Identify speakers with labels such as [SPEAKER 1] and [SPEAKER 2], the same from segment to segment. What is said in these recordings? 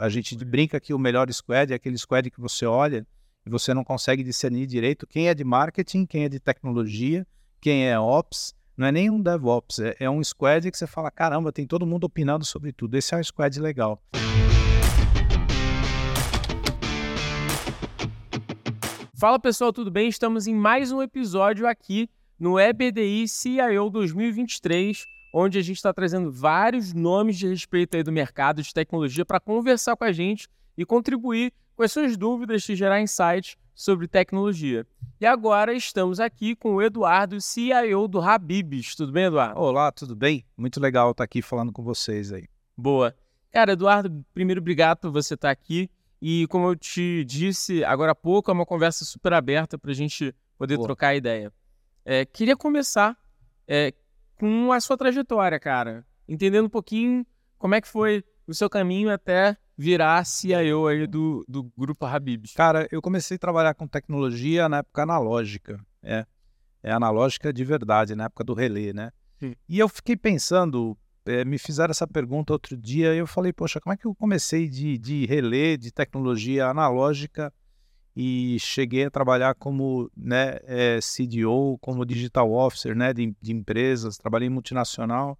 [SPEAKER 1] A gente brinca que o melhor squad é aquele squad que você olha e você não consegue discernir direito quem é de marketing, quem é de tecnologia, quem é ops. Não é nem um DevOps, é, é um squad que você fala: caramba, tem todo mundo opinando sobre tudo. Esse é um squad legal.
[SPEAKER 2] Fala pessoal, tudo bem? Estamos em mais um episódio aqui no EBDI CIO 2023, onde a gente está trazendo vários nomes de respeito aí do mercado de tecnologia para conversar com a gente e contribuir com as suas dúvidas e gerar insights sobre tecnologia. E agora estamos aqui com o Eduardo, CIO do Habibs. Tudo bem, Eduardo?
[SPEAKER 1] Olá, tudo bem? Muito legal estar aqui falando com vocês aí.
[SPEAKER 2] Boa. Cara, Eduardo, primeiro obrigado por você estar aqui. E como eu te disse agora há pouco, é uma conversa super aberta para a gente poder Boa. trocar ideia. É, queria começar é, com a sua trajetória, cara. Entendendo um pouquinho como é que foi o seu caminho até virar CIO aí do, do grupo Habibs.
[SPEAKER 1] Cara, eu comecei a trabalhar com tecnologia na época analógica. É, é analógica de verdade, na época do relé, né? Sim. E eu fiquei pensando, é, me fizeram essa pergunta outro dia e eu falei, poxa, como é que eu comecei de, de relé, de tecnologia analógica e cheguei a trabalhar como né, é, CDO, como digital officer né, de, de, empresas, trabalhei em multinacional.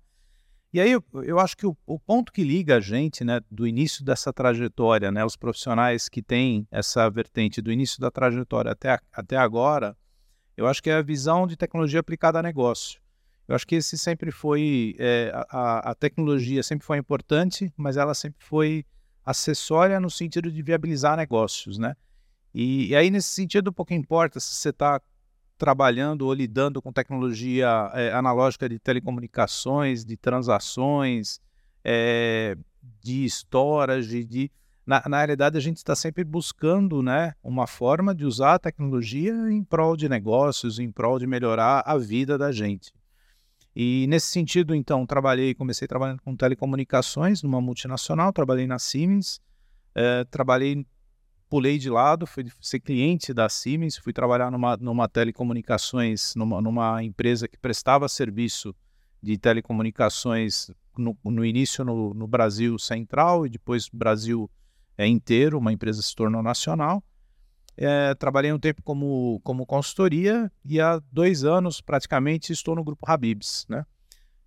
[SPEAKER 1] E aí eu, eu acho que o, o, ponto que liga a gente né, do início dessa trajetória, né, os profissionais que têm essa vertente do início da trajetória até, até agora, eu acho que é a visão de tecnologia aplicada a negócio. Eu acho que esse sempre foi é, a, a, tecnologia sempre foi importante, mas ela sempre foi acessória no sentido de viabilizar negócios, né? E, e aí nesse sentido pouco importa se você está trabalhando ou lidando com tecnologia é, analógica de telecomunicações, de transações, é, de storage, de na, na realidade a gente está sempre buscando, né, uma forma de usar a tecnologia em prol de negócios, em prol de melhorar a vida da gente. E nesse sentido, então, trabalhei, comecei trabalhando com telecomunicações numa multinacional, trabalhei na Siemens, é, trabalhei, pulei de lado, fui ser cliente da Siemens, fui trabalhar numa, numa telecomunicações, numa, numa empresa que prestava serviço de telecomunicações no, no início no, no, Brasil Central e depois Brasil é, inteiro, uma empresa se tornou nacional. É, trabalhei um tempo como, como consultoria e há dois anos praticamente estou no grupo Habibs. Né?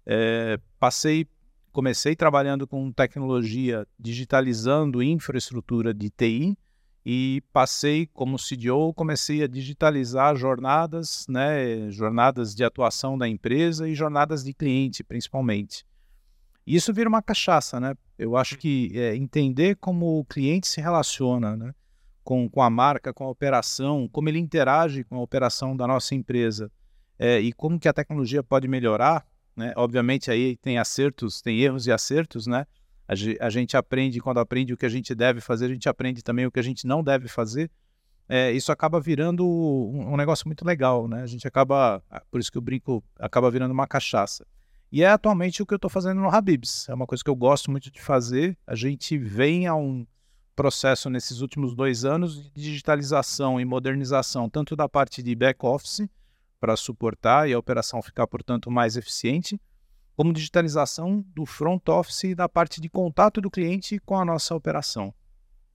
[SPEAKER 1] É, passei, comecei trabalhando com tecnologia, digitalizando infraestrutura de TI e passei como CDO, comecei a digitalizar jornadas, né, jornadas de atuação da empresa e jornadas de cliente, principalmente. Isso vira uma cachaça, né? Eu acho que é, entender como o cliente se relaciona, né? com, com a marca, com a operação, como ele interage com a operação da nossa empresa é, e como que a tecnologia pode melhorar, né? Obviamente aí tem acertos, tem erros e acertos, né? A, gente aprende, quando aprende o que a gente deve fazer, a gente aprende também o que a gente não deve fazer. É, isso acaba virando um, negócio muito legal, né? A gente acaba, por isso que eu brinco, acaba virando uma cachaça. E é atualmente o que eu estou fazendo no Habibs. É uma coisa que eu gosto muito de fazer. A gente vem a um, processo nesses últimos dois anos de digitalização e modernização, tanto da parte de back-office, para suportar e a operação ficar, portanto, mais eficiente, como digitalização do front office e da parte de contato do cliente com a nossa operação.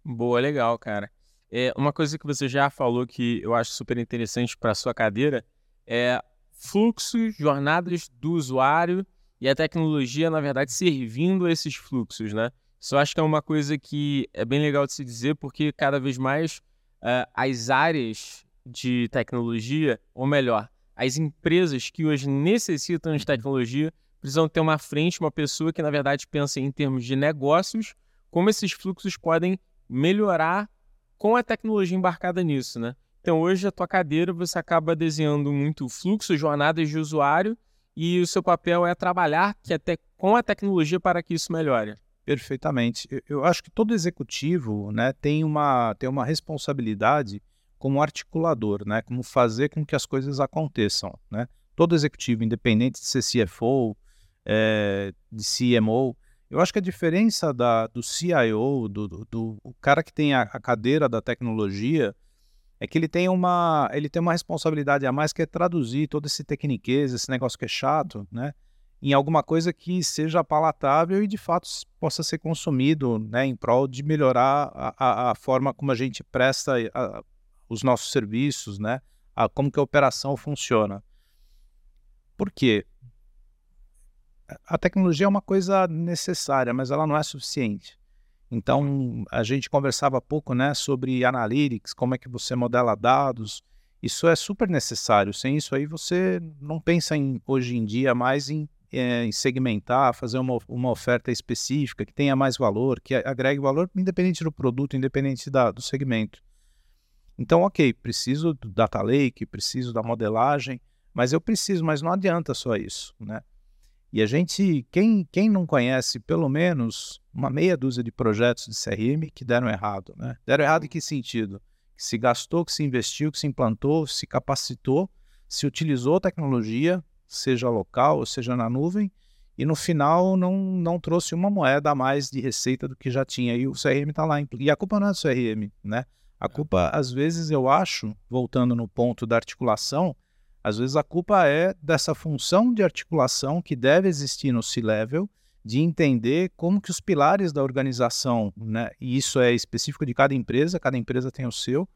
[SPEAKER 2] Boa, legal, cara. É, uma coisa que você já falou que eu acho super interessante para a sua cadeira é fluxos, jornadas do usuário e a tecnologia, na verdade, servindo esses fluxos, né? Isso eu acho que é uma coisa que é bem legal de se dizer, porque cada vez mais uh, as áreas de tecnologia, ou melhor, as empresas que hoje necessitam de tecnologia, precisam ter uma frente, uma pessoa que, na verdade, pensa em termos de negócios, como esses fluxos podem melhorar com a tecnologia embarcada nisso, né? Então, hoje, a tua cadeira, você acaba desenhando muito fluxo, jornadas de usuário, e o seu papel é trabalhar que até com a tecnologia para que isso melhore.
[SPEAKER 1] Perfeitamente. Eu, eu acho que todo executivo né, tem, uma, tem uma responsabilidade como articulador, né, como fazer com que as coisas aconteçam. Né? Todo executivo, independente de ser CFO, é, de CMO, eu acho que a diferença da, do CIO, do, do, do o cara que tem a, a, cadeira da tecnologia, é que ele tem uma ele tem uma responsabilidade a mais que é traduzir todo esse tecniquez, esse negócio que é chato, né? em alguma coisa que seja palatável e de fato possa ser consumido né, em prol de melhorar a, a, a forma como a gente presta a, os nossos serviços, né, a, como que a operação funciona. Por quê? A tecnologia é uma coisa necessária, mas ela não é suficiente. Então, a gente conversava pouco né, sobre analytics, como é que você modela dados. Isso é super necessário. Sem isso aí, você não pensa em, hoje em dia mais em é, em segmentar, fazer uma, uma oferta específica que tenha mais valor, que agregue valor, independente do produto, independente da, do segmento. Então, ok, preciso do data lake, preciso da modelagem, mas eu preciso, mas não adianta só isso, né? E a gente, quem, quem não conhece pelo menos uma meia dúzia de projetos de CRM que deram errado, né? Deram errado em que sentido? Que se gastou, que se investiu, que se implantou, se capacitou, se utilizou tecnologia, seja local ou seja na nuvem, e no final não, não trouxe uma moeda a mais de receita do que já tinha. E o CRM está lá. E a culpa não é do CRM, né? A culpa, às vezes, eu acho, voltando no ponto da articulação, às vezes a culpa é dessa função de articulação que deve existir no C-Level, de entender como que os pilares da organização, né, e isso é específico de cada empresa, cada empresa tem o seu,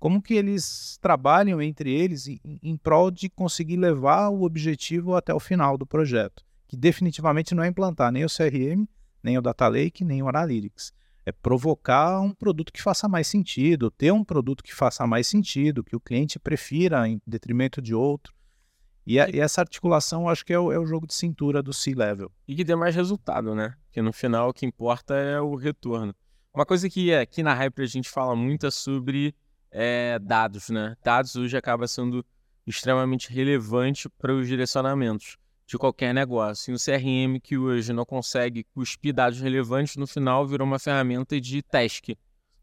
[SPEAKER 1] como que eles trabalham entre eles em, em prol de conseguir levar o objetivo até o final do projeto, que definitivamente não é implantar nem o CRM, nem o Data Lake, nem o Analytics. É provocar um produto que faça mais sentido, ter um produto que faça mais sentido, que o cliente prefira em detrimento de outro. E, a, e essa articulação, acho que é o, é o, jogo de cintura do C-Level.
[SPEAKER 2] E que dê mais resultado, né? Porque no final o que importa é o retorno. Uma coisa que aqui na Hyper a gente fala muito é sobre é, dados, né? Dados hoje acaba sendo extremamente relevante para os direcionamentos de qualquer negócio. E o CRM que hoje não consegue cuspir dados relevantes, no final virou uma ferramenta de task,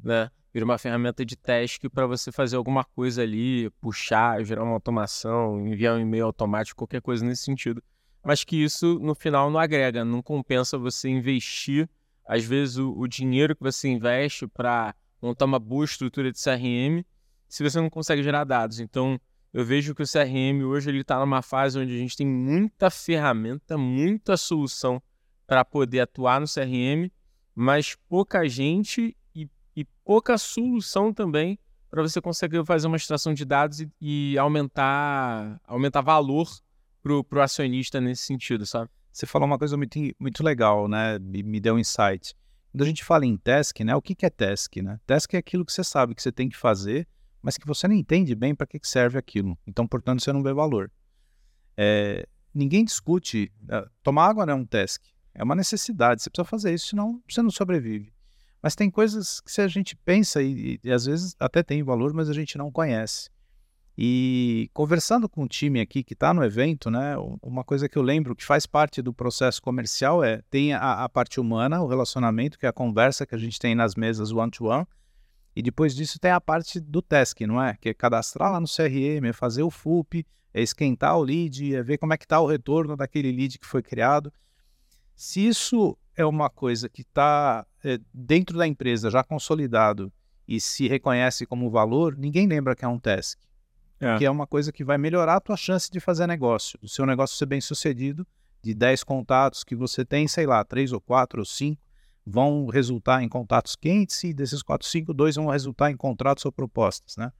[SPEAKER 2] né? Vira uma ferramenta de task para você fazer alguma coisa ali, puxar, gerar uma automação, enviar um e-mail automático, qualquer coisa nesse sentido. Mas que isso, no final, não agrega, não compensa você investir, às vezes, o, o dinheiro que você investe para montar uma boa estrutura de CRM se você não consegue gerar dados. Então, eu vejo que o CRM hoje ele está numa fase onde a gente tem muita ferramenta, muita solução para poder atuar no CRM, mas pouca gente e, e pouca solução também para você conseguir fazer uma extração de dados e, e aumentar, aumentar valor para o acionista nesse sentido, sabe?
[SPEAKER 1] Você falou uma coisa muito, muito legal, né? Me, me deu um insight. Quando a gente fala em task, né, o que, que é task? Né? Task é aquilo que você sabe que você tem que fazer, mas que você não entende bem para que, serve aquilo. Então, portanto, você não vê valor. É, ninguém discute. Uh, tomar água não é um task, é uma necessidade. Você precisa fazer isso, senão você não sobrevive. Mas tem coisas que se a gente pensa e, e às vezes até tem valor, mas a gente não conhece. E conversando com o time aqui que está no evento, né, uma coisa que eu lembro que faz parte do processo comercial é tem a, a, parte humana, o relacionamento, que é a conversa que a gente tem nas mesas one-to-one, -one, e depois disso tem a parte do task, não é? Que é cadastrar lá no CRM, é fazer o FUP, é esquentar o lead, é ver como é que está o retorno daquele lead que foi criado. Se isso é uma coisa que está é, dentro da empresa já consolidado e se reconhece como valor, ninguém lembra que é um task é. que é uma coisa que vai melhorar a tua chance de fazer negócio, do seu negócio ser bem sucedido, de 10 contatos que você tem, sei lá, 3 ou 4 ou 5 vão resultar em contatos quentes e desses 4, 5, 2 vão resultar em contratos ou propostas, né?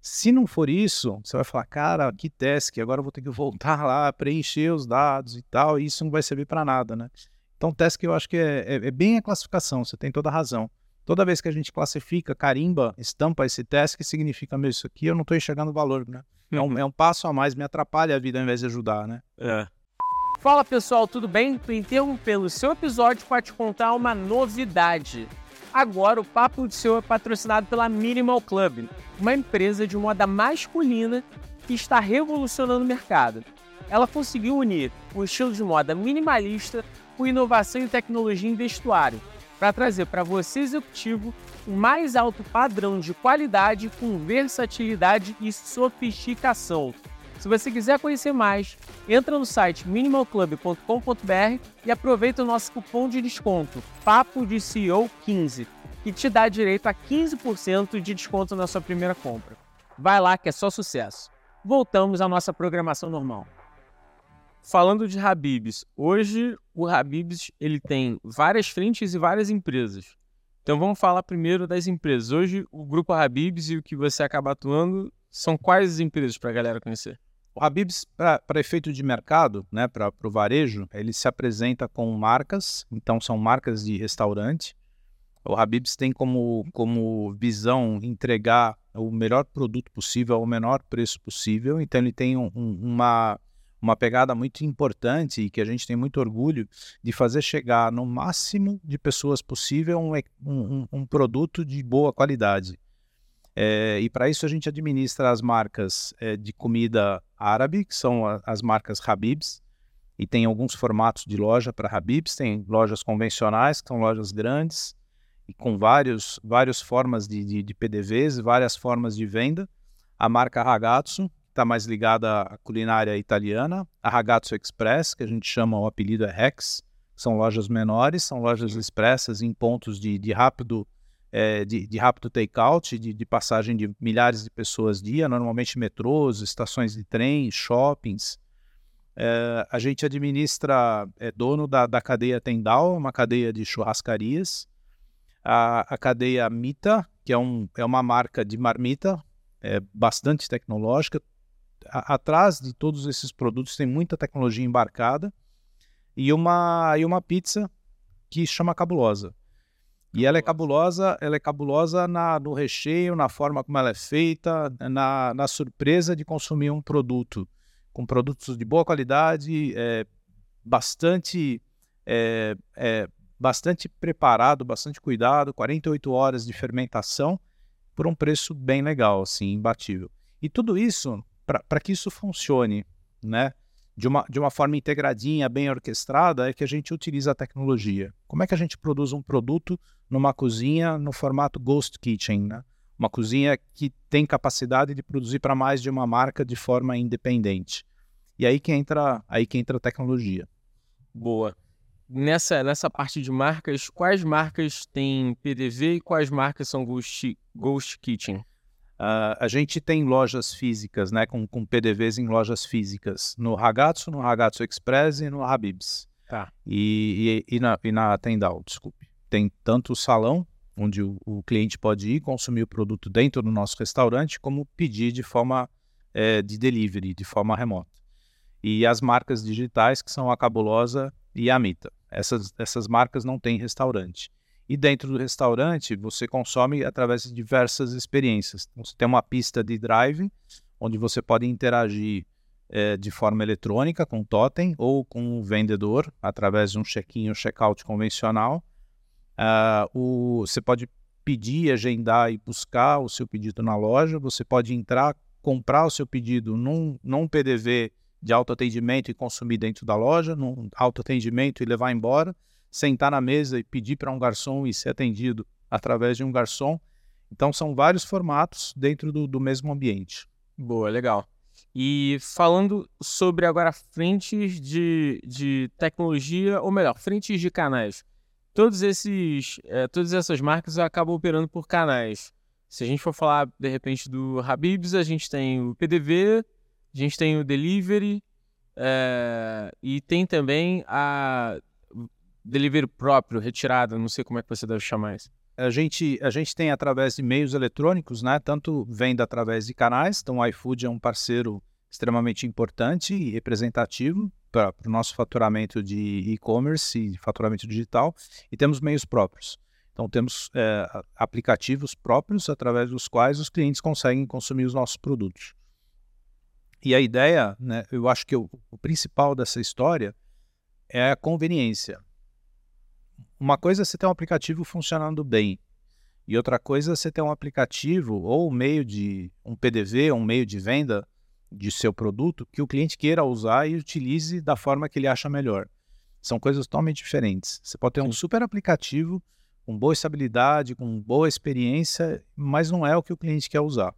[SPEAKER 1] Se não for isso, você vai falar, cara, que task, agora eu vou ter que voltar lá, preencher os dados e tal, e isso não vai servir para nada, né? Então, task eu acho que é, é, é bem a classificação, você tem toda a razão. Toda vez que a gente classifica, carimba, estampa esse teste, que significa, meu, isso aqui eu não estou enxergando valor, né? É um, é um, passo a mais, me atrapalha a vida ao invés de ajudar, né?
[SPEAKER 2] É. Fala pessoal, tudo bem? Tô interrompendo o seu episódio para te contar uma novidade. Agora o Papo de Seu é patrocinado pela Minimal Club, uma empresa de moda masculina que está revolucionando o mercado. Ela conseguiu unir o estilo de moda minimalista com inovação e tecnologia em vestuário para trazer para você executivo o mais alto padrão de qualidade com versatilidade e sofisticação. Se você quiser conhecer mais, entra no site minimalclub.com.br e aproveita o nosso cupom de desconto Papo de CEO 15, que te dá direito a 15% de desconto na sua primeira compra. Vai lá que é só sucesso. Voltamos à nossa programação normal. falando de Habibs, hoje o Habibs ele tem várias frentes e várias empresas. Então vamos falar primeiro das empresas. Hoje o grupo Habibs e o que você acaba atuando são quais as empresas para a galera conhecer?
[SPEAKER 1] O Habibs, para efeito de mercado, né, para o varejo, ele se apresenta com marcas, então são marcas de restaurante. O Habibs tem como, como visão entregar o melhor produto possível ao menor preço possível, então ele tem um, uma, uma pegada muito importante e que a gente tem muito orgulho de fazer chegar no máximo de pessoas possível um, um, um produto de boa qualidade. É, e para isso a gente administra as marcas é, de comida árabe, que são a, as marcas Habibs, e tem alguns formatos de loja para Habibs, tem lojas convencionais, que são lojas grandes, e com vários, várias formas de, de, de PDVs, várias formas de venda. A marca Ragazzo, está mais ligada à culinária italiana. A Ragazzo Express, que a gente chama, o apelido é Rex, são lojas menores, são lojas expressas em pontos de, de rápido é, de, de, rápido take-out, de, de, passagem de milhares de pessoas dia, normalmente metrôs, estações de trem, shoppings. É, a gente administra, é dono da, da cadeia Tendal, uma cadeia de churrascarias. A, a cadeia Mita, que é, um, é uma marca de marmita, é bastante tecnológica. A, atrás de todos esses produtos tem muita tecnologia embarcada. E uma, e uma pizza que chama Cabulosa. E ela é cabulosa, ela é cabulosa na, no recheio, na forma como ela é feita, na, na surpresa de consumir um produto com produtos de boa qualidade, é, bastante, é, é, bastante preparado, bastante cuidado, 48 horas de fermentação por um preço bem legal, assim, imbatível. E tudo isso, para que isso funcione, né? De uma, de uma forma integradinha, bem orquestrada, é que a gente utiliza a tecnologia. Como é que a gente produz um produto numa cozinha no formato Ghost Kitchen, né? Uma cozinha que tem capacidade de produzir para mais de uma marca de forma independente. E aí que entra, aí que entra a tecnologia.
[SPEAKER 2] Boa. Nessa, nessa parte de marcas, quais marcas têm PDV e quais marcas são Ghost, Ghost Kitchen?
[SPEAKER 1] Uh, a gente tem lojas físicas, né, com, com PDVs em lojas físicas, no Ragazzo, no Ragazzo Express e no Habibs.
[SPEAKER 2] Tá.
[SPEAKER 1] E, e, e, na, e na Tendal, desculpe. Tem tanto o salão, onde o, o, cliente pode ir consumir o produto dentro do nosso restaurante, como pedir de forma é, de delivery, de forma remota. E as marcas digitais, que são a Cabulosa e a Mita. Essas, essas marcas não têm restaurante. E dentro do restaurante, você consome através de diversas experiências. Então, você tem uma pista de drive, onde você pode interagir é, de forma eletrônica com o totem ou com o vendedor, através de um check-in ou check-out convencional. Uh, o, você pode pedir, agendar e buscar o seu pedido na loja. Você pode entrar, comprar o seu pedido num, num PDV de autoatendimento e consumir dentro da loja, num autoatendimento e levar embora sentar na mesa e pedir para um garçom e ser atendido através de um garçom. Então, são vários formatos dentro do, do mesmo ambiente.
[SPEAKER 2] Boa, legal. E falando sobre agora frentes de, de tecnologia, ou melhor, frentes de canais. Todos esses, é, todas essas marcas acabam operando por canais. Se a gente for falar, de repente, do Habibs, a gente tem o PDV, a gente tem o Delivery, é, e tem também a delivery próprio, retirada, não sei como é que você deve chamar isso.
[SPEAKER 1] A gente, a gente tem através de meios eletrônicos, né? Tanto venda através de canais, então o iFood é um parceiro extremamente importante e representativo para o nosso faturamento de e-commerce e faturamento digital, e temos meios próprios. Então temos é, aplicativos próprios através dos quais os clientes conseguem consumir os nossos produtos. E a ideia, né, eu acho que o, o principal dessa história é a conveniência uma coisa é você ter um aplicativo funcionando bem, e outra coisa é você ter um aplicativo ou um meio de um PDV, um meio de venda de seu produto que o cliente queira usar e utilize da forma que ele acha melhor. São coisas totalmente diferentes. Você pode ter um super aplicativo com boa estabilidade, com boa experiência, mas não é o que o cliente quer usar.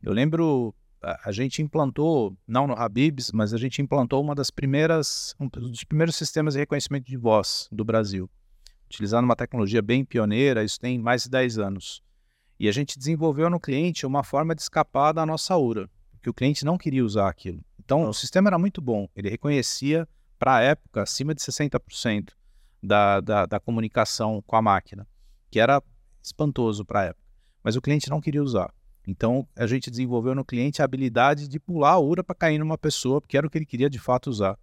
[SPEAKER 1] Eu lembro a, gente implantou, não no Habibs, mas a gente implantou uma das primeiras, um dos primeiros sistemas de reconhecimento de voz do Brasil, utilizando uma tecnologia bem pioneira, isso tem mais de 10 anos. E a gente desenvolveu no cliente uma forma de escapar da nossa URA, porque o cliente não queria usar aquilo. Então, o sistema era muito bom. Ele reconhecia, para a época, acima de 60% da, da, da comunicação com a máquina, que era espantoso para a época. Mas o cliente não queria usar. Então, a gente desenvolveu no cliente a habilidade de pular a URA para cair numa pessoa, porque era o que ele queria de fato usar.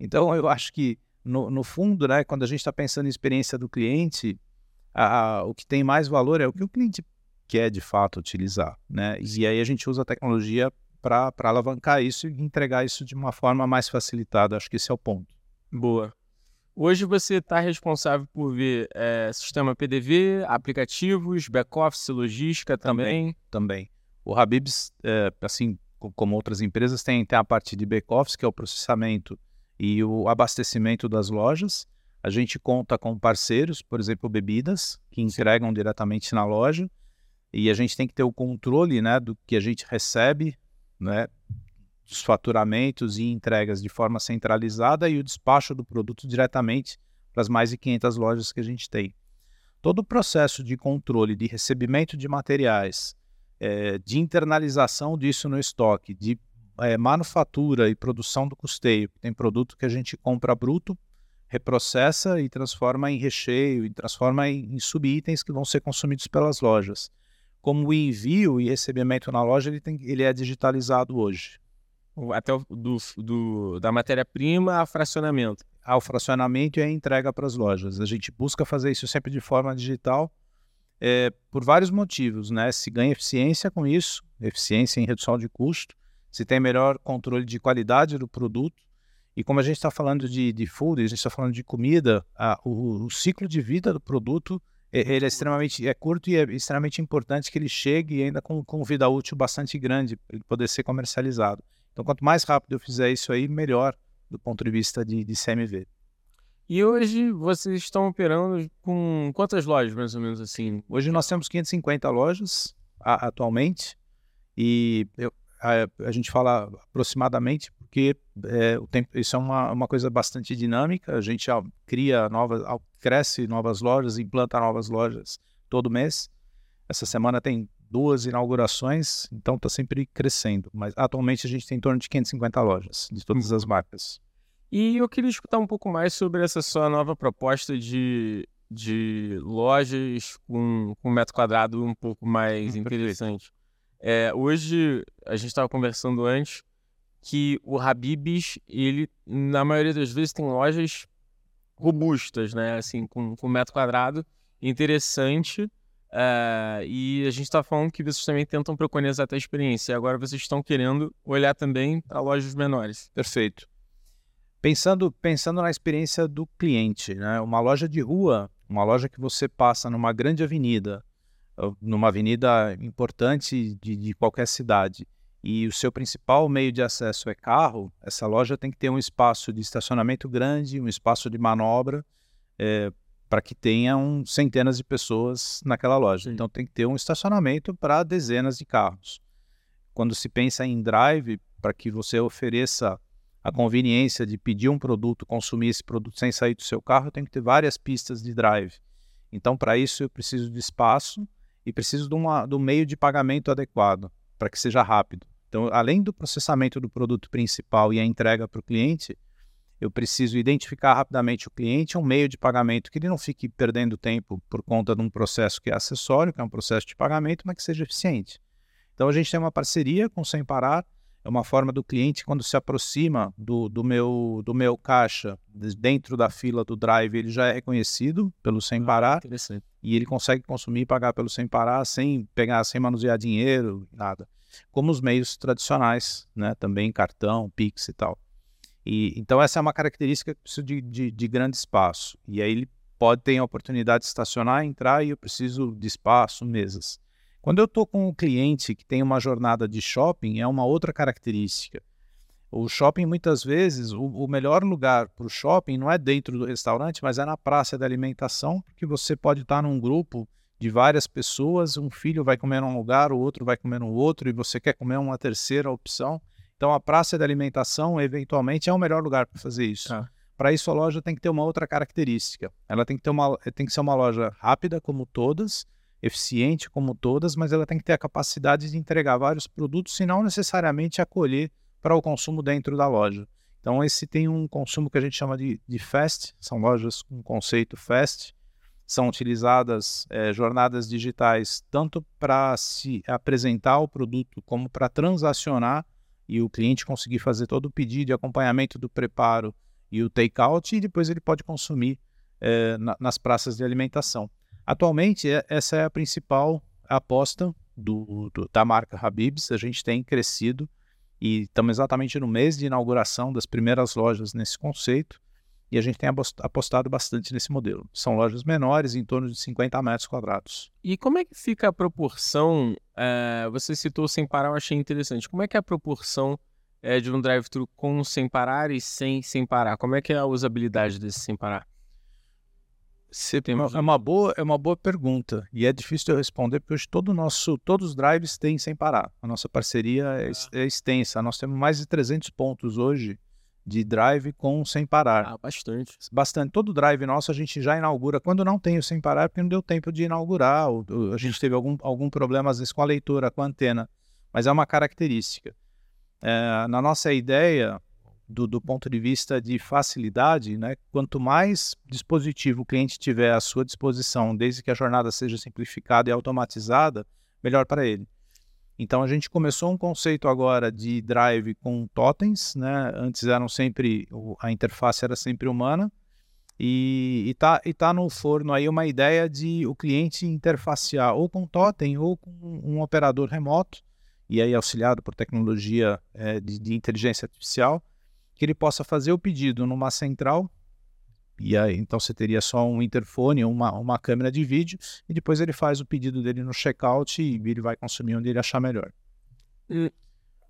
[SPEAKER 1] Então, eu acho que, no, no fundo, né, quando a gente está pensando em experiência do cliente, a, a, o que tem mais valor é o que o cliente quer de fato utilizar. Né? E aí a gente usa a tecnologia para alavancar isso e entregar isso de uma forma mais facilitada. Acho que esse é o ponto.
[SPEAKER 2] Boa. Hoje você está responsável por ver é, sistema PDV, aplicativos, back-office, logística também.
[SPEAKER 1] também. Também. O Habibs, é, assim como outras empresas, tem, tem a parte de back-office, que é o processamento e o abastecimento das lojas. A gente conta com parceiros, por exemplo, bebidas, que entregam diretamente na loja. E a gente tem que ter o controle né, do que a gente recebe, né, dos faturamentos e entregas de forma centralizada e o despacho do produto diretamente para as mais de 500 lojas que a gente tem. Todo o processo de controle de recebimento de materiais, é, de internalização disso no estoque, de é, manufatura e produção do custeio. Tem produto que a gente compra bruto, reprocessa e transforma em recheio e transforma em, em subitens que vão ser consumidos pelas lojas. Como o envio e recebimento na loja ele, tem, ele é digitalizado hoje.
[SPEAKER 2] Até o, do, do, da matéria-prima a fracionamento.
[SPEAKER 1] Ao fracionamento e a entrega para as lojas. A gente busca fazer isso sempre de forma digital é, por vários motivos. Né? Se ganha eficiência com isso, eficiência em redução de custo, se tem melhor controle de qualidade do produto. E como a gente está falando de, de food, a gente está falando de comida, a, o, o, ciclo de vida do produto ele é extremamente é curto e é extremamente importante que ele chegue ainda com, com vida útil bastante grande para ele poder ser comercializado. Então, quanto mais rápido eu fizer isso aí, melhor do ponto de vista de, de CMV.
[SPEAKER 2] E hoje vocês estão operando com quantas lojas, mais ou menos assim?
[SPEAKER 1] Hoje nós temos 550 lojas a, atualmente e eu, a, a, gente fala aproximadamente porque é, o tempo, isso é uma, uma coisa bastante dinâmica. A gente cria novas, cresce novas lojas, implanta novas lojas todo mês. Essa semana tem duas inaugurações, então está sempre crescendo. Mas atualmente a gente tem em torno de 550 lojas de todas as marcas.
[SPEAKER 2] E eu queria escutar um pouco mais sobre essa sua nova proposta de, de lojas com, com um metro quadrado um pouco mais hum, interessante. É, hoje, a gente estava conversando antes que o Habib's, ele, na maioria das vezes, tem lojas robustas, né? Assim, com, com metro quadrado interessante. Uh, e a gente está falando que vocês também tentam preconizar até a experiência. E agora vocês estão querendo olhar também para lojas menores.
[SPEAKER 1] Perfeito. Pensando, pensando na experiência do cliente, né? uma loja de rua, uma loja que você passa numa grande avenida, numa avenida importante de, de qualquer cidade, e o seu principal meio de acesso é carro, essa loja tem que ter um espaço de estacionamento grande, um espaço de manobra, é, para que tenham centenas de pessoas naquela loja. Sim. Então tem que ter um estacionamento para dezenas de carros. Quando se pensa em drive, para que você ofereça a conveniência de pedir um produto, consumir esse produto sem sair do seu carro, tem que ter várias pistas de drive. Então, para isso, eu preciso de espaço e preciso de, uma, de um meio de pagamento adequado, para que seja rápido. Então, além do processamento do produto principal e a entrega para o cliente, eu preciso identificar rapidamente o cliente, um meio de pagamento que ele não fique perdendo tempo por conta de um processo que é acessório, que é um processo de pagamento, mas que seja eficiente. Então, a gente tem uma parceria com o Sem Parar, é uma forma do cliente, quando se aproxima do, do, meu, do meu caixa, dentro da fila do drive, ele já é reconhecido pelo Sem ah, Parar. E ele consegue consumir e pagar pelo Sem Parar sem pegar, sem manusear dinheiro, nada. Como os meios tradicionais, né? Também cartão, Pix e tal. E, então, essa é uma característica que precisa de, de, de grande espaço. E aí ele pode ter a oportunidade de estacionar, entrar e eu preciso de espaço, mesas. Quando eu estou com um cliente que tem uma jornada de shopping, é uma outra característica. O shopping, muitas vezes, o, o melhor lugar para o shopping não é dentro do restaurante, mas é na praça da alimentação, porque você pode estar num grupo de várias pessoas, um filho vai comer num lugar, o outro vai comer no outro, e você quer comer uma terceira opção. Então, a praça da alimentação, eventualmente, é o melhor lugar para fazer isso. Ah. Para isso, a loja tem que ter uma outra característica. Ela tem que, ter uma, tem que ser uma loja rápida, como todas, eficiente como todas, mas ela tem que ter a capacidade de entregar vários produtos e não necessariamente acolher para o consumo dentro da loja. Então, esse tem um consumo que a gente chama de, de fast, são lojas com conceito fast, são utilizadas é, jornadas digitais tanto para se apresentar o produto como para transacionar e o cliente conseguir fazer todo o pedido de acompanhamento do preparo e o take-out, e depois ele pode consumir é, na, nas praças de alimentação. Atualmente, é, essa é a principal aposta do, do, da marca Habibs. A gente tem crescido e estamos exatamente no mês de inauguração das primeiras lojas nesse conceito e a gente tem apostado bastante nesse modelo. São lojas menores, em torno de 50 metros quadrados.
[SPEAKER 2] E como é que fica a proporção? É, você citou sem parar, eu achei interessante. Como é que é a proporção é, de um drive-thru com sem parar e sem sem parar? Como é que é a usabilidade desse sem parar?
[SPEAKER 1] Você, é, uma boa, é uma boa pergunta e é difícil de eu responder porque hoje todo nosso, todos os drives têm sem parar. A nossa parceria é, é extensa. Nós temos mais de 300 pontos hoje de drive com sem parar.
[SPEAKER 2] Ah, bastante.
[SPEAKER 1] Bastante. Todo drive nosso a gente já inaugura quando não tem o sem parar, porque não deu tempo de inaugurar. Ou, ou, a gente teve algum, algum problema, às vezes, com a leitura, com a antena. Mas é uma característica. É, na nossa ideia, do, do, ponto de vista de facilidade, né, quanto mais dispositivo o cliente tiver à sua disposição, desde que a jornada seja simplificada e automatizada, melhor para ele. Então a gente começou um conceito agora de drive com totens, né? Antes eram sempre a interface era sempre humana e está e tá no forno aí uma ideia de o cliente interfacear ou com totem ou com um operador remoto e aí auxiliado por tecnologia é, de, de inteligência artificial que ele possa fazer o pedido numa central e aí, então você teria só um interfone, uma, uma câmera de vídeo, e depois ele faz o pedido dele no checkout e ele vai consumir onde ele achar melhor.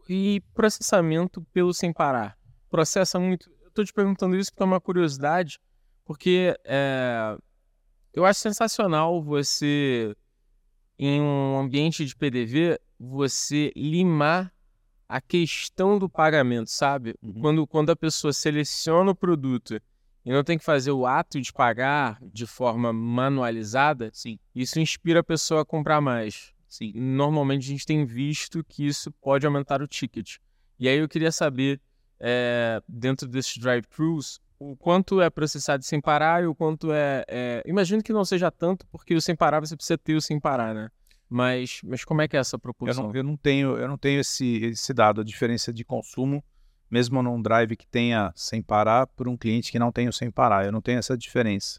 [SPEAKER 2] E, processamento pelo sem parar? Processa muito. Eu estou te perguntando isso porque é uma curiosidade, porque é, eu acho sensacional você, em um ambiente de PDV, você limar a questão do pagamento, sabe? Uhum. Quando, quando a pessoa seleciona o produto e não tem que fazer o ato de pagar de forma manualizada,
[SPEAKER 1] Sim.
[SPEAKER 2] isso inspira a pessoa a comprar mais.
[SPEAKER 1] Sim.
[SPEAKER 2] Normalmente a gente tem visto que isso pode aumentar o ticket. E aí eu queria saber, é, dentro desses drive-thrus, o quanto é processado sem parar e o quanto é, é, Imagino que não seja tanto, porque o sem parar você precisa ter o sem parar, né? Mas, mas como é que é essa proporção?
[SPEAKER 1] Eu não, eu não tenho, eu não tenho esse, esse dado, a diferença de consumo mesmo num drive que tenha sem parar, por um cliente que não tenha sem parar. Eu não tenho essa diferença.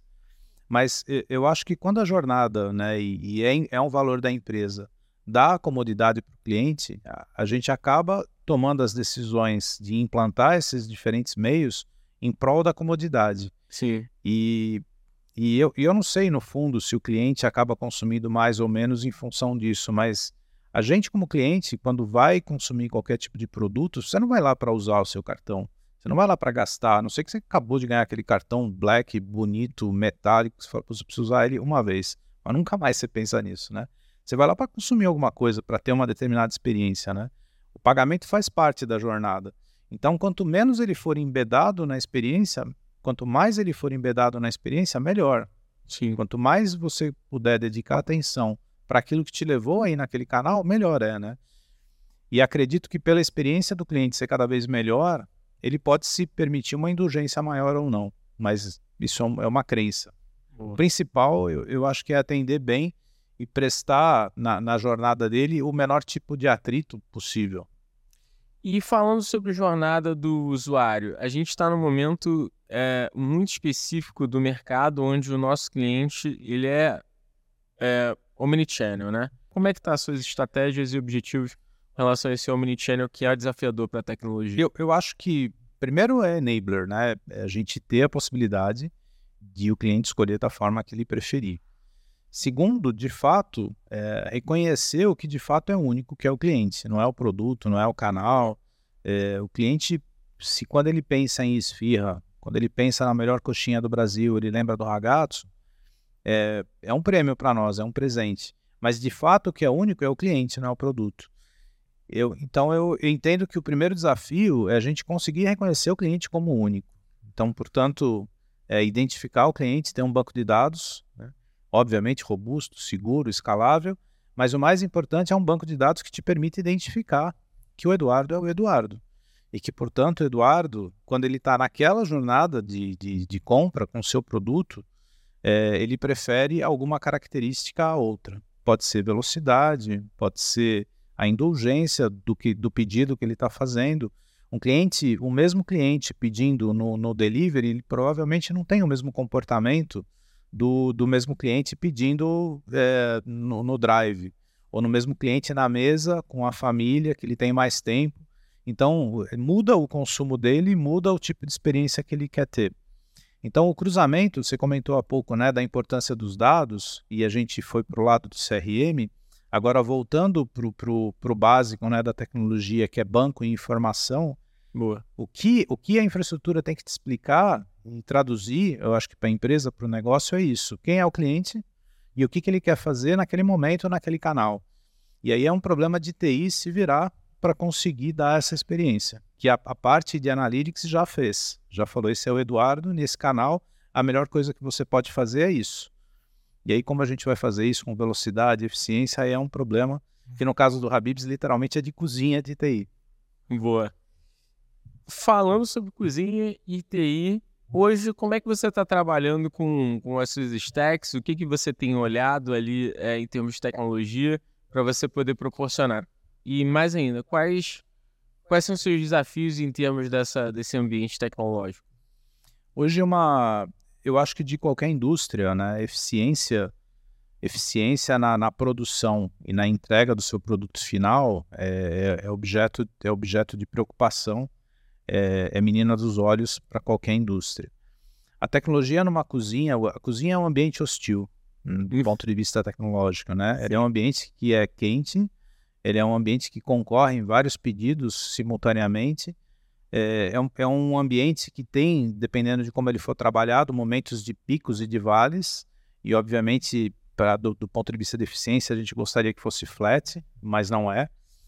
[SPEAKER 1] Mas eu acho que quando a jornada, né, e, é, é um valor da empresa, dá comodidade para o cliente, a, a, gente acaba tomando as decisões de implantar esses diferentes meios em prol da comodidade.
[SPEAKER 2] Sim.
[SPEAKER 1] E, e eu, e eu não sei, no fundo, se o cliente acaba consumindo mais ou menos em função disso, mas a gente, como cliente, quando vai consumir qualquer tipo de produto, você não vai lá para usar o seu cartão. Você não vai lá para gastar, a não sei que você acabou de ganhar aquele cartão black, bonito, metálico, você fala, você precisa usar ele uma vez. Mas nunca mais você pensa nisso, né? Você vai lá para consumir alguma coisa, para ter uma determinada experiência, né? O pagamento faz parte da jornada. Então, quanto menos ele for embedado na experiência, quanto mais ele for embedado na experiência, melhor.
[SPEAKER 2] Sim.
[SPEAKER 1] Quanto mais você puder dedicar atenção para aquilo que te levou aí naquele canal, melhor é, né? E acredito que pela experiência do cliente ser cada vez melhor, ele pode se permitir uma indulgência maior ou não, mas isso é uma crença. Boa. O principal, eu, eu acho que é atender bem e prestar na, na jornada dele o menor tipo de atrito possível.
[SPEAKER 2] E falando sobre jornada do usuário, a gente está num momento é, muito específico do mercado onde o nosso cliente ele é, é omnichannel, né? Como é que tá as suas estratégias e objetivos em relação a esse omnichannel que é desafiador para a tecnologia?
[SPEAKER 1] Eu, eu acho que primeiro é enabler, né? É a gente ter a possibilidade de o cliente escolher da forma que ele preferir. Segundo, de fato, é reconhecer o que de fato é único, que é o cliente, não é o produto, não é o canal. É, o cliente, se quando ele pensa em esfirra, quando ele pensa na melhor coxinha do Brasil, ele lembra do ragazzo, é, é um prêmio para nós, é um presente. Mas de fato o que é único é o cliente, não é o produto. Eu, então eu, eu entendo que o primeiro desafio é a gente conseguir reconhecer o cliente como único. Então, portanto, é identificar o cliente, ter um banco de dados, né? obviamente robusto, seguro, escalável, mas o mais importante é um banco de dados que te permite identificar que o Eduardo é o Eduardo. E que, portanto, Eduardo, quando ele está naquela jornada de, de, de, compra com o seu produto, é, ele prefere alguma característica a outra. Pode ser velocidade, pode ser a indulgência do, que, do pedido que ele está fazendo. Um cliente, o mesmo cliente pedindo no, no delivery, ele provavelmente não tem o mesmo comportamento do, do mesmo cliente pedindo é, no, no drive, ou no mesmo cliente na mesa com a família, que ele tem mais tempo. Então, muda o consumo dele, muda o tipo de experiência que ele quer ter. Então, o cruzamento, você comentou há pouco né, da importância dos dados, e a gente foi para o lado do CRM. Agora, voltando para o básico né, da tecnologia, que é banco e informação,
[SPEAKER 2] Boa.
[SPEAKER 1] O, que, o que a infraestrutura tem que te explicar e traduzir, eu acho que para a empresa, para o negócio, é isso. Quem é o cliente e o que, que ele quer fazer naquele momento, naquele canal. E aí é um problema de TI se virar para conseguir dar essa experiência, que a, a, parte de Analytics já fez. Já falou, esse é o Eduardo, nesse canal, a melhor coisa que você pode fazer é isso. E aí, como a gente vai fazer isso com velocidade, eficiência, aí é um problema que no caso do Habibs, literalmente é de cozinha de TI.
[SPEAKER 2] Boa. Falando sobre cozinha e TI, hoje como é que você está trabalhando com, com as suas stacks? O que, que você tem olhado ali é, em termos de tecnologia para você poder proporcionar? E mais ainda, quais, quais são os seus desafios em termos dessa, desse ambiente tecnológico?
[SPEAKER 1] Hoje é uma, eu acho que de qualquer indústria, né, eficiência, eficiência na, na produção e na entrega do seu produto final é, é, é objeto, é objeto de preocupação, é, é menina dos olhos para qualquer indústria. A tecnologia numa cozinha, a cozinha é um ambiente hostil, hum, do ponto de vista tecnológico, né? Ele é um ambiente que é quente, ele é um ambiente que concorre em vários pedidos simultaneamente. É, é, um, é um ambiente que tem, dependendo de como ele for trabalhado, momentos de picos e de vales. E, obviamente, pra, do, do ponto de vista de eficiência, a gente gostaria que fosse flat, mas não é.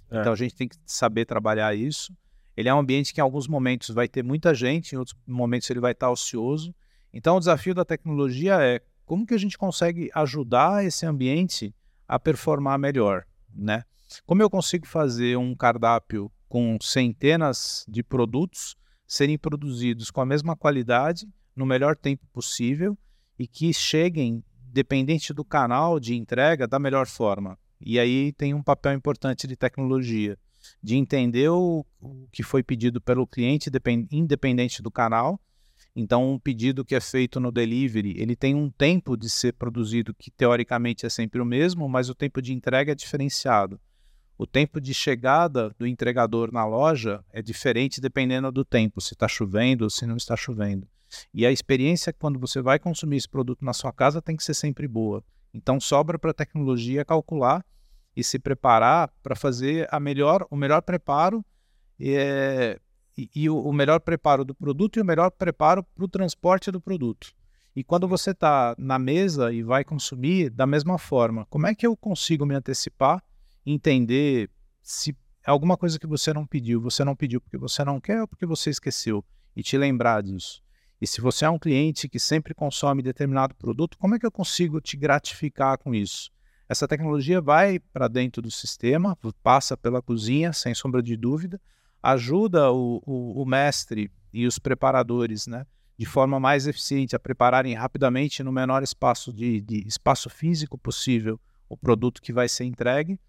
[SPEAKER 1] é. Então, a gente tem que saber trabalhar isso. Ele é um ambiente que, em alguns momentos, vai ter muita gente, em outros momentos, ele vai estar ocioso. Então, o desafio da tecnologia é como que a gente consegue ajudar esse ambiente a performar melhor, né? Como eu consigo fazer um cardápio com centenas de produtos serem produzidos com a mesma qualidade, no melhor tempo possível e que cheguem, dependente do canal de entrega, da melhor forma? E aí tem um papel importante de tecnologia, de entender o, o que foi pedido pelo cliente, independente do canal. Então, um pedido que é feito no delivery, ele tem um tempo de ser produzido que teoricamente é sempre o mesmo, mas o tempo de entrega é diferenciado. O tempo de chegada do entregador na loja é diferente dependendo do tempo, se está chovendo ou se não está chovendo. E a experiência quando você vai consumir esse produto na sua casa tem que ser sempre boa. Então sobra para a tecnologia calcular e se preparar para fazer a melhor, o melhor preparo é, e, e o, o, melhor preparo do produto e o melhor preparo para o transporte do produto. E quando você está na mesa e vai consumir da mesma forma, como é que eu consigo me antecipar entender se é alguma coisa que você não pediu, você não pediu porque você não quer ou porque você esqueceu e te lembrar disso. E se você é um cliente que sempre consome determinado produto, como é que eu consigo te gratificar com isso? Essa tecnologia vai para dentro do sistema, passa pela cozinha, sem sombra de dúvida, ajuda o, o, o mestre e os preparadores, né, de forma mais eficiente a prepararem rapidamente no menor espaço de, de espaço físico possível o produto que vai ser entregue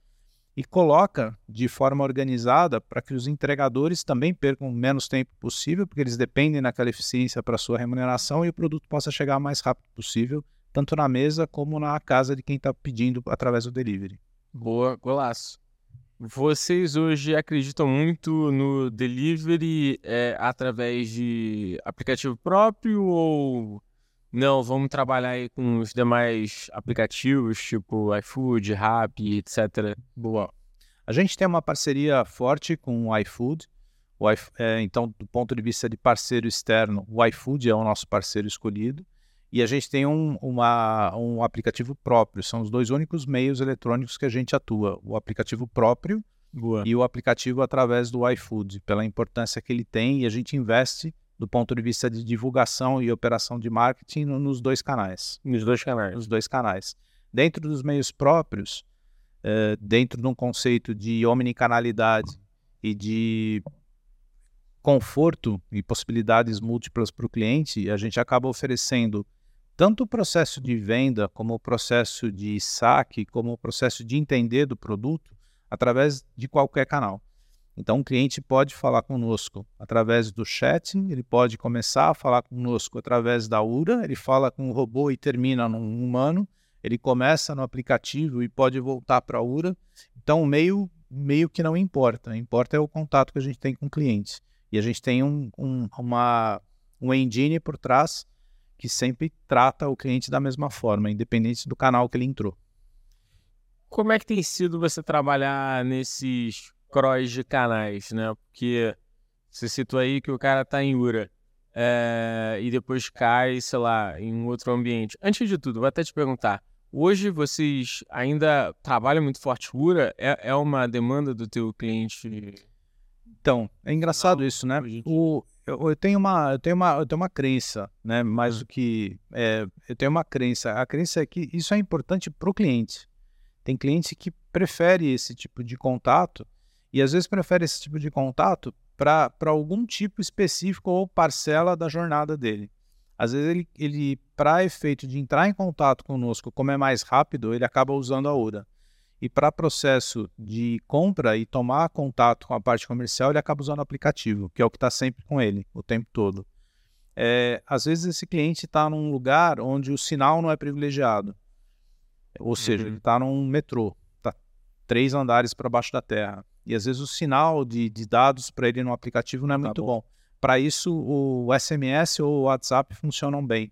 [SPEAKER 1] e coloca de forma organizada para que os entregadores também percam o menos tempo possível, porque eles dependem daquela eficiência para sua remuneração e o produto possa chegar o mais rápido possível, tanto na mesa como na casa de quem está pedindo através do delivery.
[SPEAKER 2] Boa, golaço. Vocês hoje acreditam muito no delivery é, através de aplicativo próprio ou não, vamos trabalhar aí com os demais aplicativos, tipo iFood, Rappi, etc.
[SPEAKER 1] Boa. A gente tem uma parceria forte com o iFood. O é, então, do ponto de vista de parceiro externo, o iFood é o nosso parceiro escolhido. E a gente tem um, uma, um aplicativo próprio. São os dois únicos meios eletrônicos que a gente atua. O aplicativo próprio Boa. e o aplicativo através do iFood, pela importância que ele tem. E a gente investe do ponto de vista de divulgação e operação de marketing nos dois canais.
[SPEAKER 2] Nos dois canais.
[SPEAKER 1] Nos dois canais. Dentro dos meios próprios, uh, dentro de um conceito de omnicanalidade e de conforto e possibilidades múltiplas para o cliente, a gente acaba oferecendo tanto o processo de venda, como o processo de saque, como o processo de entender do produto, através de qualquer canal. Então, o cliente pode falar conosco através do chat, ele pode começar a falar conosco através da URA, ele fala com o robô e termina num humano, ele começa no aplicativo e pode voltar para a URA. Então, meio, meio que não importa, importa é o contato que a gente tem com o cliente. E a gente tem um, um, uma, um engine por trás que sempre trata o cliente da mesma forma, independente do canal que ele entrou.
[SPEAKER 2] Como é que tem sido você trabalhar nesses cross de canais, né? Porque você citou aí que o cara tá em URA é, e depois cai, sei lá, em outro ambiente. Antes de tudo, vou até te perguntar, hoje vocês ainda trabalham muito forte URA? É, é uma demanda do teu cliente
[SPEAKER 1] então, é engraçado isso, né? O, eu, eu, tenho uma, eu tenho uma, eu tenho uma crença, né? Mais do que, é, eu tenho uma crença. A crença é que isso é importante para o cliente. Tem cliente que prefere esse tipo de contato e às vezes prefere esse tipo de contato para algum tipo específico ou parcela da jornada dele. Às vezes ele, ele para efeito de entrar em contato conosco, como é mais rápido, ele acaba usando a URA. E para processo de compra e tomar contato com a parte comercial, ele acaba usando o aplicativo, que é o que está sempre com ele o tempo todo. É, às vezes esse cliente está num lugar onde o sinal não é privilegiado. Ou seja, uhum. ele está num metrô, está três andares para baixo da terra. E às vezes o sinal de, de dados para ele no aplicativo não é tá muito bom. bom. Para isso, o SMS ou o WhatsApp funcionam bem.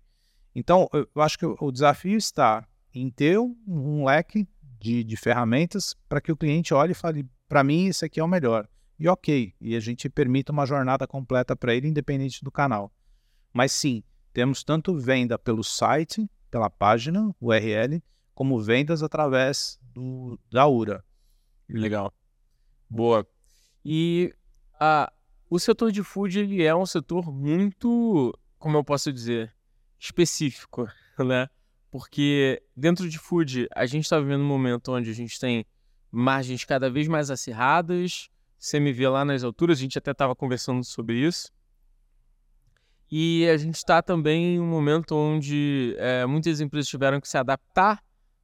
[SPEAKER 1] Então, eu acho que o desafio está em ter um leque de, de ferramentas para que o cliente olhe e fale: para mim, esse aqui é o melhor. E ok, e a gente permita uma jornada completa para ele, independente do canal. Mas sim, temos tanto venda pelo site, pela página, URL, como vendas através do, da URA.
[SPEAKER 2] Legal. Boa. E a, o setor de food ele é um setor muito, como eu posso dizer, específico, né? porque dentro de food a gente está vivendo um momento onde a gente tem margens cada vez mais acirradas, você me vê lá nas alturas, a gente até estava conversando sobre isso. E a gente está também em um momento onde é, muitas empresas tiveram que se adaptar,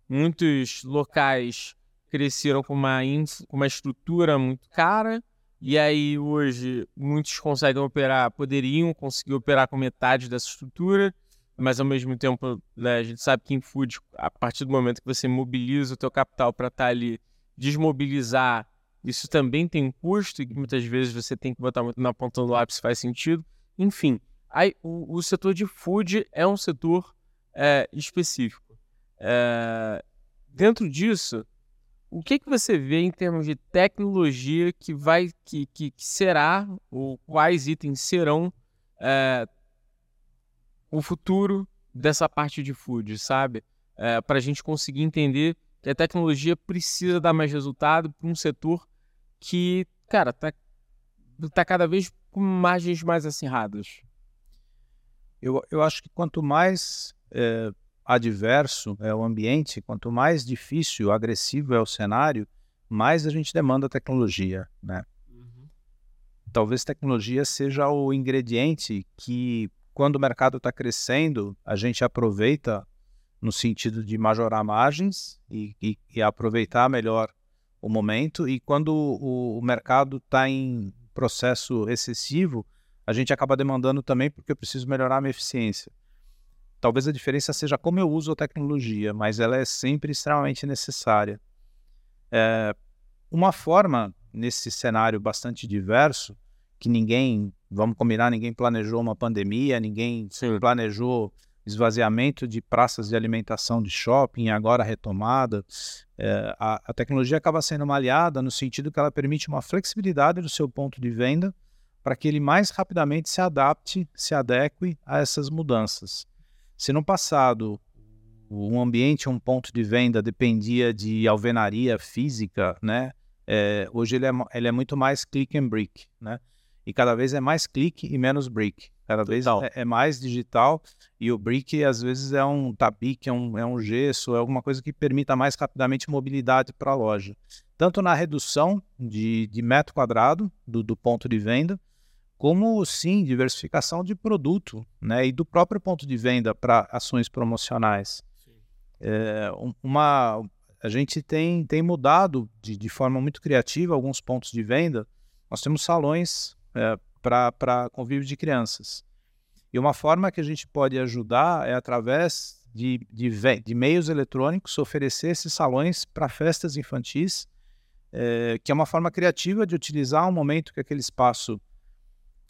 [SPEAKER 2] muitos locais cresceram com uma, com uma estrutura muito cara, e aí hoje muitos conseguem operar, poderiam conseguir operar com metade dessa estrutura, mas ao mesmo tempo, né, a gente sabe que em food, a partir do momento que você mobiliza o teu capital para estar tá ali, desmobilizar, isso também tem um custo e muitas vezes você tem que botar na ponta do lápis, faz sentido. Enfim, aí, o, o setor de food é um setor é, específico. É, dentro disso, o que, que você vê em termos de tecnologia que vai, que, que, que será, ou quais itens serão é, o futuro dessa parte de food, sabe? É, para a gente conseguir entender que a tecnologia precisa dar mais resultado para um setor que, cara, tá, tá cada vez com margens mais acirradas.
[SPEAKER 1] Eu, eu acho que quanto mais é, adverso é o ambiente, quanto mais difícil, agressivo é o cenário, mais a gente demanda tecnologia, né? Uhum. Talvez tecnologia seja o ingrediente que quando o mercado está crescendo, a gente aproveita no sentido de majorar margens e, e, e aproveitar melhor o momento. E quando o, o mercado está em processo recessivo, a gente acaba demandando também porque eu preciso melhorar a minha eficiência. Talvez a diferença seja como eu uso a tecnologia, mas ela é sempre extremamente necessária. É, uma forma nesse cenário bastante diverso que ninguém, vamos combinar, ninguém planejou uma pandemia, ninguém Sim. planejou esvaziamento de praças de alimentação de shopping, agora retomada. É, a, a, tecnologia acaba sendo uma aliada no sentido que ela permite uma flexibilidade do seu ponto de venda para que ele mais rapidamente se adapte, se adeque a essas mudanças. Se no passado um ambiente, um ponto de venda dependia de alvenaria física, né? É, hoje ele é, ele é muito mais click and brick, né? e cada vez é mais clique e menos brick. Cada vez é, é, mais digital e o brick às vezes é um tabique, é um, é um gesso, é alguma coisa que permita mais rapidamente mobilidade para a loja. Tanto na redução de, de metro quadrado do, do ponto de venda, como sim diversificação de produto, né, e do próprio ponto de venda para ações promocionais. É, uma, a gente tem, tem mudado de, de forma muito criativa alguns pontos de venda. Nós temos salões é, para convívio de crianças. E uma forma que a gente pode ajudar é através de, de, de meios eletrônicos oferecer esses salões para festas infantis, é, que é uma forma criativa de utilizar um momento que aquele espaço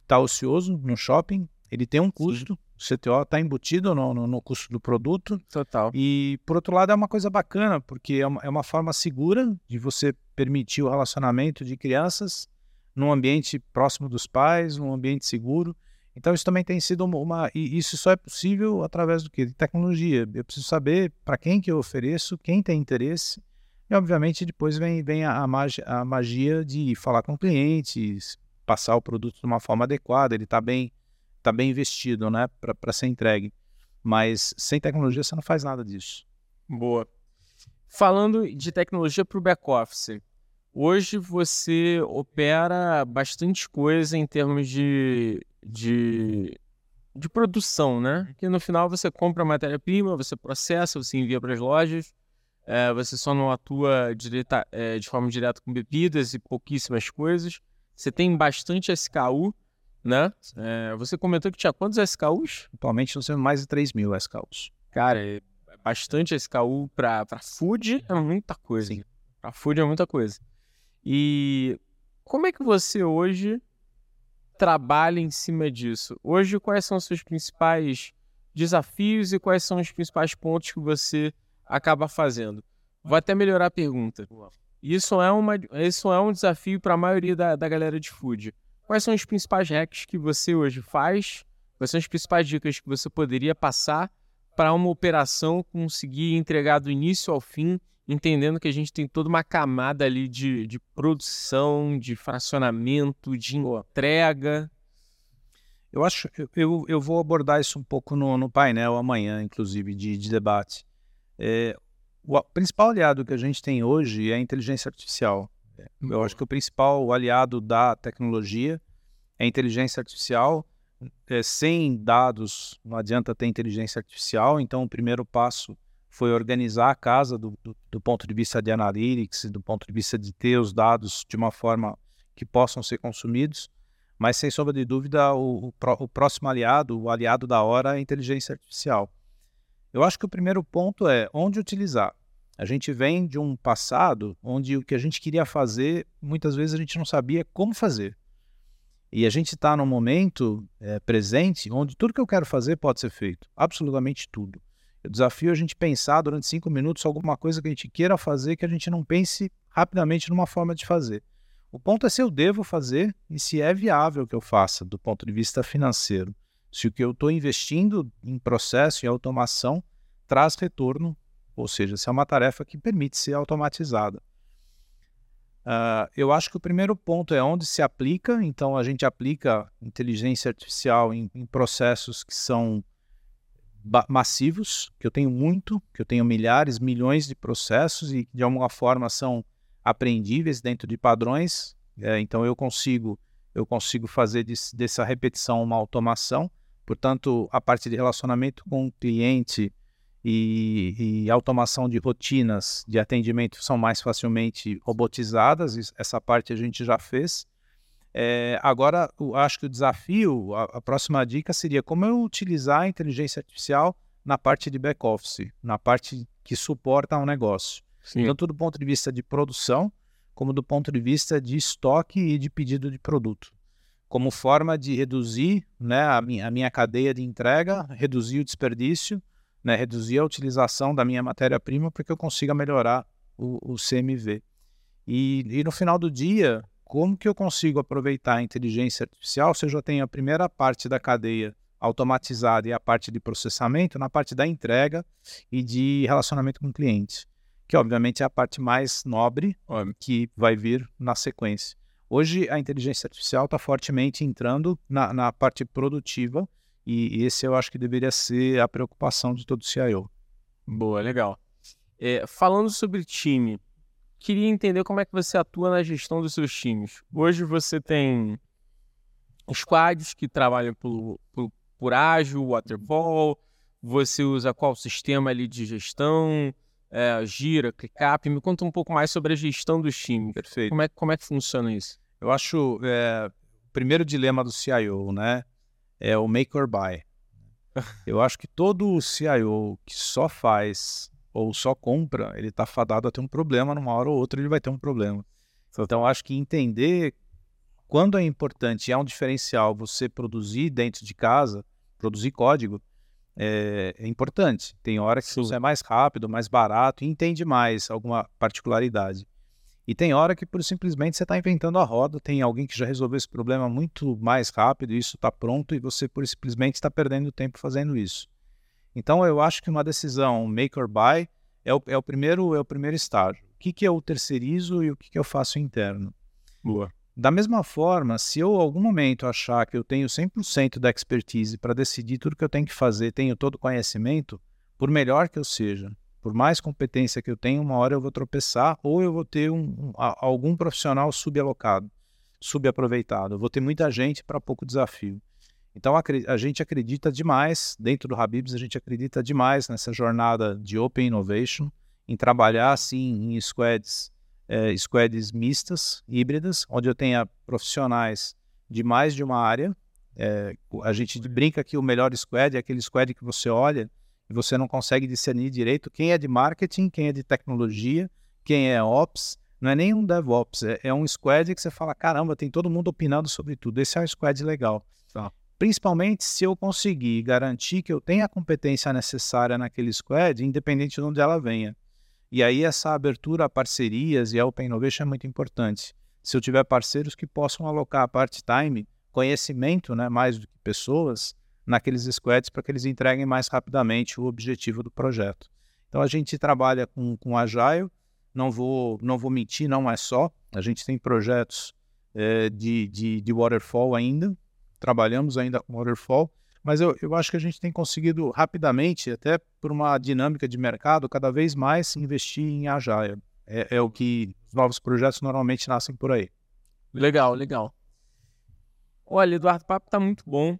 [SPEAKER 1] está ocioso no shopping, ele tem um custo, Sim. o CTO está embutido no, no, no, custo do produto.
[SPEAKER 2] Total.
[SPEAKER 1] E, por outro lado, é uma coisa bacana, porque é uma, é uma forma segura de você permitir o relacionamento de crianças num ambiente próximo dos pais, num ambiente seguro. Então isso também tem sido uma, uma e isso só é possível através do que de tecnologia. Eu preciso saber para quem que eu ofereço, quem tem interesse e obviamente depois vem, vem a, a, magia, a magia de falar com clientes, passar o produto de uma forma adequada, ele está bem tá bem investido, né, para ser entregue. Mas sem tecnologia você não faz nada disso.
[SPEAKER 2] Boa. Falando de tecnologia para o back office, Hoje você opera bastante coisa em termos de, de, de produção, né? Que no final você compra a matéria-prima, você processa, você envia para as lojas, é, você só não atua direta, é, de forma direta com bebidas e pouquíssimas coisas. Você tem bastante SKU, né? É, você comentou que tinha quantos SKUs?
[SPEAKER 1] Atualmente nós temos mais de 3 mil SKUs.
[SPEAKER 2] Cara, é bastante SKU para food é muita coisa. Para food é muita coisa. E como é que você hoje trabalha em cima disso? Hoje, quais são os seus principais desafios e quais são os principais pontos que você acaba fazendo? Vou até melhorar a pergunta. Isso é, uma, isso é um desafio para a maioria da, da galera de food. Quais são os principais hacks que você hoje faz? Quais são as principais dicas que você poderia passar para uma operação conseguir entregar do início ao fim entendendo que a gente tem toda uma camada ali de, de produção, de fracionamento, de entrega.
[SPEAKER 1] Eu acho, eu, eu vou abordar isso um pouco no, no painel amanhã, inclusive, de, de debate. É, o principal aliado que a gente tem hoje é a inteligência artificial. Eu acho que o principal aliado da tecnologia é a inteligência artificial. É, sem dados não adianta ter inteligência artificial, então o primeiro passo foi organizar a casa do, do, do, ponto de vista de analytics, do ponto de vista de ter os dados de uma forma que possam ser consumidos, mas sem sombra de dúvida o, o, o próximo aliado, o aliado da hora é a inteligência artificial. Eu acho que o primeiro ponto é onde utilizar. A gente vem de um passado onde o que a gente queria fazer, muitas vezes a gente não sabia como fazer. E a gente está num momento é, presente onde tudo que eu quero fazer pode ser feito, absolutamente tudo. Eu desafio a gente pensar durante cinco minutos alguma coisa que a gente queira fazer que a gente não pense rapidamente numa forma de fazer. O ponto é se eu devo fazer e se é viável que eu faça do ponto de vista financeiro. Se o que eu estou investindo em processo e automação traz retorno, ou seja, se é uma tarefa que permite ser automatizada. Uh, eu acho que o primeiro ponto é onde se aplica, então a gente aplica inteligência artificial em, em processos que são massivos, que eu tenho muito, que eu tenho milhares, milhões de processos e de alguma forma são aprendíveis dentro de padrões. É, então eu consigo eu consigo fazer desse, dessa repetição uma automação. Portanto, a parte de relacionamento com o cliente e, e automação de rotinas de atendimento são mais facilmente robotizadas. Essa parte a gente já fez. É, agora, eu acho que o desafio, a, a, próxima dica seria como eu utilizar a inteligência artificial na parte de back-office, na parte que suporta um negócio. Sim. Tanto do ponto de vista de produção, como do ponto de vista de estoque e de pedido de produto. Como forma de reduzir né, a, minha, a minha cadeia de entrega, reduzir o desperdício, né, reduzir a utilização da minha matéria-prima para que eu consiga melhorar o, o CMV. E, e no final do dia, como que eu consigo aproveitar a inteligência artificial se eu já tenho a primeira parte da cadeia automatizada e a parte de processamento na parte da entrega e de relacionamento com o cliente, que obviamente é a parte mais nobre que vai vir na sequência. Hoje a inteligência artificial está fortemente entrando na, na parte produtiva e, e esse eu acho que deveria ser a preocupação de todo CIO.
[SPEAKER 2] Boa, legal. É, falando sobre time, queria entender como é que você atua na gestão dos seus times. Hoje você tem squads que trabalham por, por, por ágil, waterfall, você usa qual sistema ali de gestão, é, gira, ClickUp. Me conta um pouco mais sobre a gestão dos times.
[SPEAKER 1] Perfeito.
[SPEAKER 2] Como é, como é que funciona isso?
[SPEAKER 1] Eu acho é, o primeiro dilema do CIO, né, é o make or buy. Eu acho que todo CIO que só faz ou só compra, ele está fadado a ter um problema, numa hora ou outra ele vai ter um problema. Então, acho que entender quando é importante, é um diferencial você produzir dentro de casa, produzir código, é, é importante. Tem hora que Sim. você é mais rápido, mais barato e entende mais alguma particularidade. E tem hora que por simplesmente você está inventando a roda, tem alguém que já resolveu esse problema muito mais rápido, e isso está pronto e você por simplesmente está perdendo tempo fazendo isso. Então eu acho que uma decisão make or buy é o, é o primeiro é o primeiro estágio. O que, que eu terceirizo e o que, que eu faço interno?
[SPEAKER 2] Boa.
[SPEAKER 1] Da mesma forma, se eu algum momento achar que eu tenho 100% da expertise para decidir tudo que eu tenho que fazer, tenho todo o conhecimento, por melhor que eu seja, por mais competência que eu tenha, uma hora eu vou tropeçar ou eu vou ter um, um, algum profissional subalocado, subaproveitado. Eu vou ter muita gente para pouco desafio. Então a, a, gente acredita demais, dentro do Habibs, a gente acredita demais nessa jornada de Open Innovation, em trabalhar assim em squads é, squads mistas, híbridas, onde eu tenha profissionais de mais de uma área. É, a gente brinca que o melhor squad é aquele squad que você olha e você não consegue discernir direito quem é de marketing, quem é de tecnologia, quem é ops. Não é nem um DevOps, é, é um squad que você fala: caramba, tem todo mundo opinando sobre tudo. Esse é um squad legal. Tá. Principalmente se eu conseguir garantir que eu tenha a competência necessária naquele squad, independente de onde ela venha. E aí essa abertura a parcerias e a Open Innovation é muito importante. Se eu tiver parceiros que possam alocar part-time, conhecimento, né, mais do que pessoas, naqueles squads para que eles entreguem mais rapidamente o objetivo do projeto. Então a gente trabalha com, com Agile, não vou, não vou mentir, não é só. A gente tem projetos é, de, de, de waterfall ainda, trabalhamos ainda com waterfall, mas eu, eu acho que a gente tem conseguido rapidamente, até por uma dinâmica de mercado, cada vez mais investir em Agile. É, é o que os novos projetos normalmente nascem por aí.
[SPEAKER 2] Legal, legal. Olha, Eduardo, o papo está muito bom,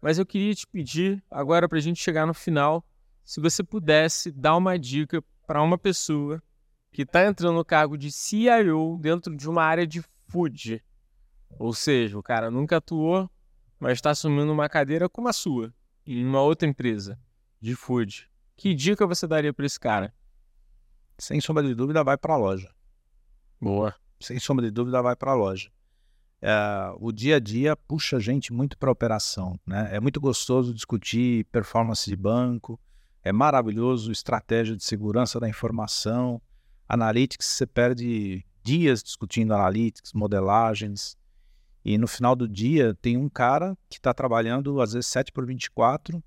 [SPEAKER 2] mas eu queria te pedir, agora para a gente chegar no final, se você pudesse dar uma dica para uma pessoa que está entrando no cargo de CIO dentro de uma área de food. Ou seja, o cara nunca atuou mas está assumindo uma cadeira como a sua, em uma outra empresa de food. Que dica você daria para esse cara?
[SPEAKER 1] Sem sombra de dúvida, vai para a loja.
[SPEAKER 2] Boa.
[SPEAKER 1] Sem sombra de dúvida, vai para a loja. É, o dia a dia puxa a gente muito para a operação. Né? É muito gostoso discutir performance de banco, é maravilhoso estratégia de segurança da informação, analytics, você perde dias discutindo analytics, modelagens, e no final do dia, tem um cara que está trabalhando, às vezes, 7 por 24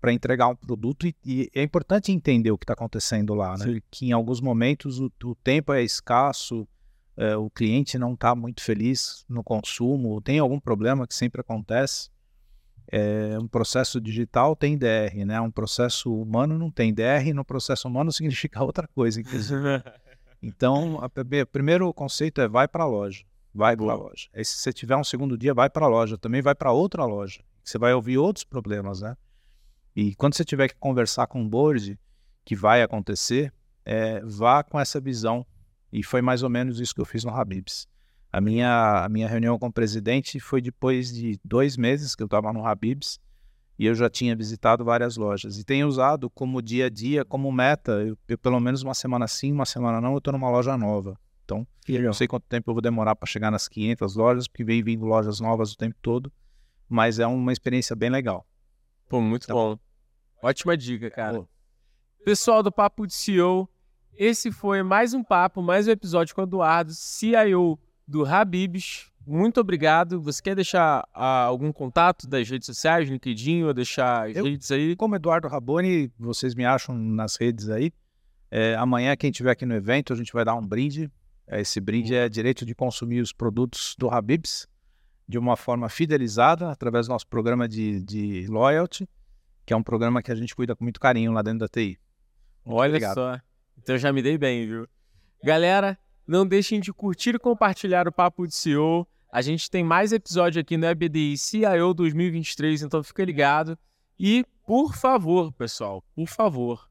[SPEAKER 1] para entregar um produto. E, e, é importante entender o que está acontecendo lá, né? Que em alguns momentos o, o tempo é escasso, é, o cliente não está muito feliz no consumo, tem algum problema que sempre acontece. É, um processo digital tem DR, né? Um processo humano não tem DR, no processo humano significa outra coisa. então, o primeiro conceito é vai para a loja vai para a loja. Aí se você tiver um segundo dia, vai para a loja, também vai para outra loja. Você vai ouvir outros problemas, né? E quando você tiver que conversar com o board, que vai acontecer, é, vá com essa visão. E foi mais ou menos isso que eu fiz no Habibs. A minha, a minha reunião com o presidente foi depois de dois meses que eu estava no Habibs e eu já tinha visitado várias lojas. E tenho usado como dia a dia, como meta, eu, eu pelo menos uma semana sim, uma semana não, eu estou numa loja nova. Então, não sei quanto tempo eu vou demorar para chegar nas 500 lojas, porque vem vindo lojas novas o tempo todo, mas é uma experiência bem legal.
[SPEAKER 2] Pô, muito então, bom. Ótima dica, cara. Pô. Pessoal do Papo de CEO, esse foi mais um papo, mais um episódio com o Eduardo, CIO do Habibs. Muito obrigado. Você quer deixar ah, algum contato das redes sociais, LinkedIn, ou deixar as eu, redes aí?
[SPEAKER 1] Como Eduardo Raboni, vocês me acham nas redes aí. É, amanhã, quem estiver aqui no evento, a gente vai dar um brinde esse brinde é direito de consumir os produtos do Habibs de uma forma fidelizada através do nosso programa de, de loyalty, que é um programa que a gente cuida com muito carinho lá dentro da TI.
[SPEAKER 2] Muito Olha obrigado. só. Então já me dei bem, viu? Galera, não deixem de curtir e compartilhar o Papo de CEO. A gente tem mais episódio aqui no EBDI CIO 2023, então fica ligado. E, por favor, pessoal, por favor,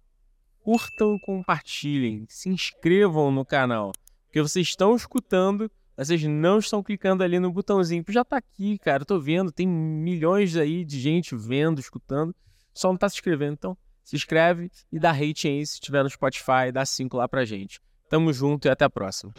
[SPEAKER 2] curtam, compartilhem, se inscrevam no canal. Porque vocês estão escutando, vocês não estão clicando ali no botãozinho. Já tá aqui, cara, eu tô vendo, tem milhões aí de gente vendo, escutando, só não tá se inscrevendo. Então, se inscreve e dá rate aí se estiver no Spotify, dá 5 lá pra gente. Tamo junto e até a próxima.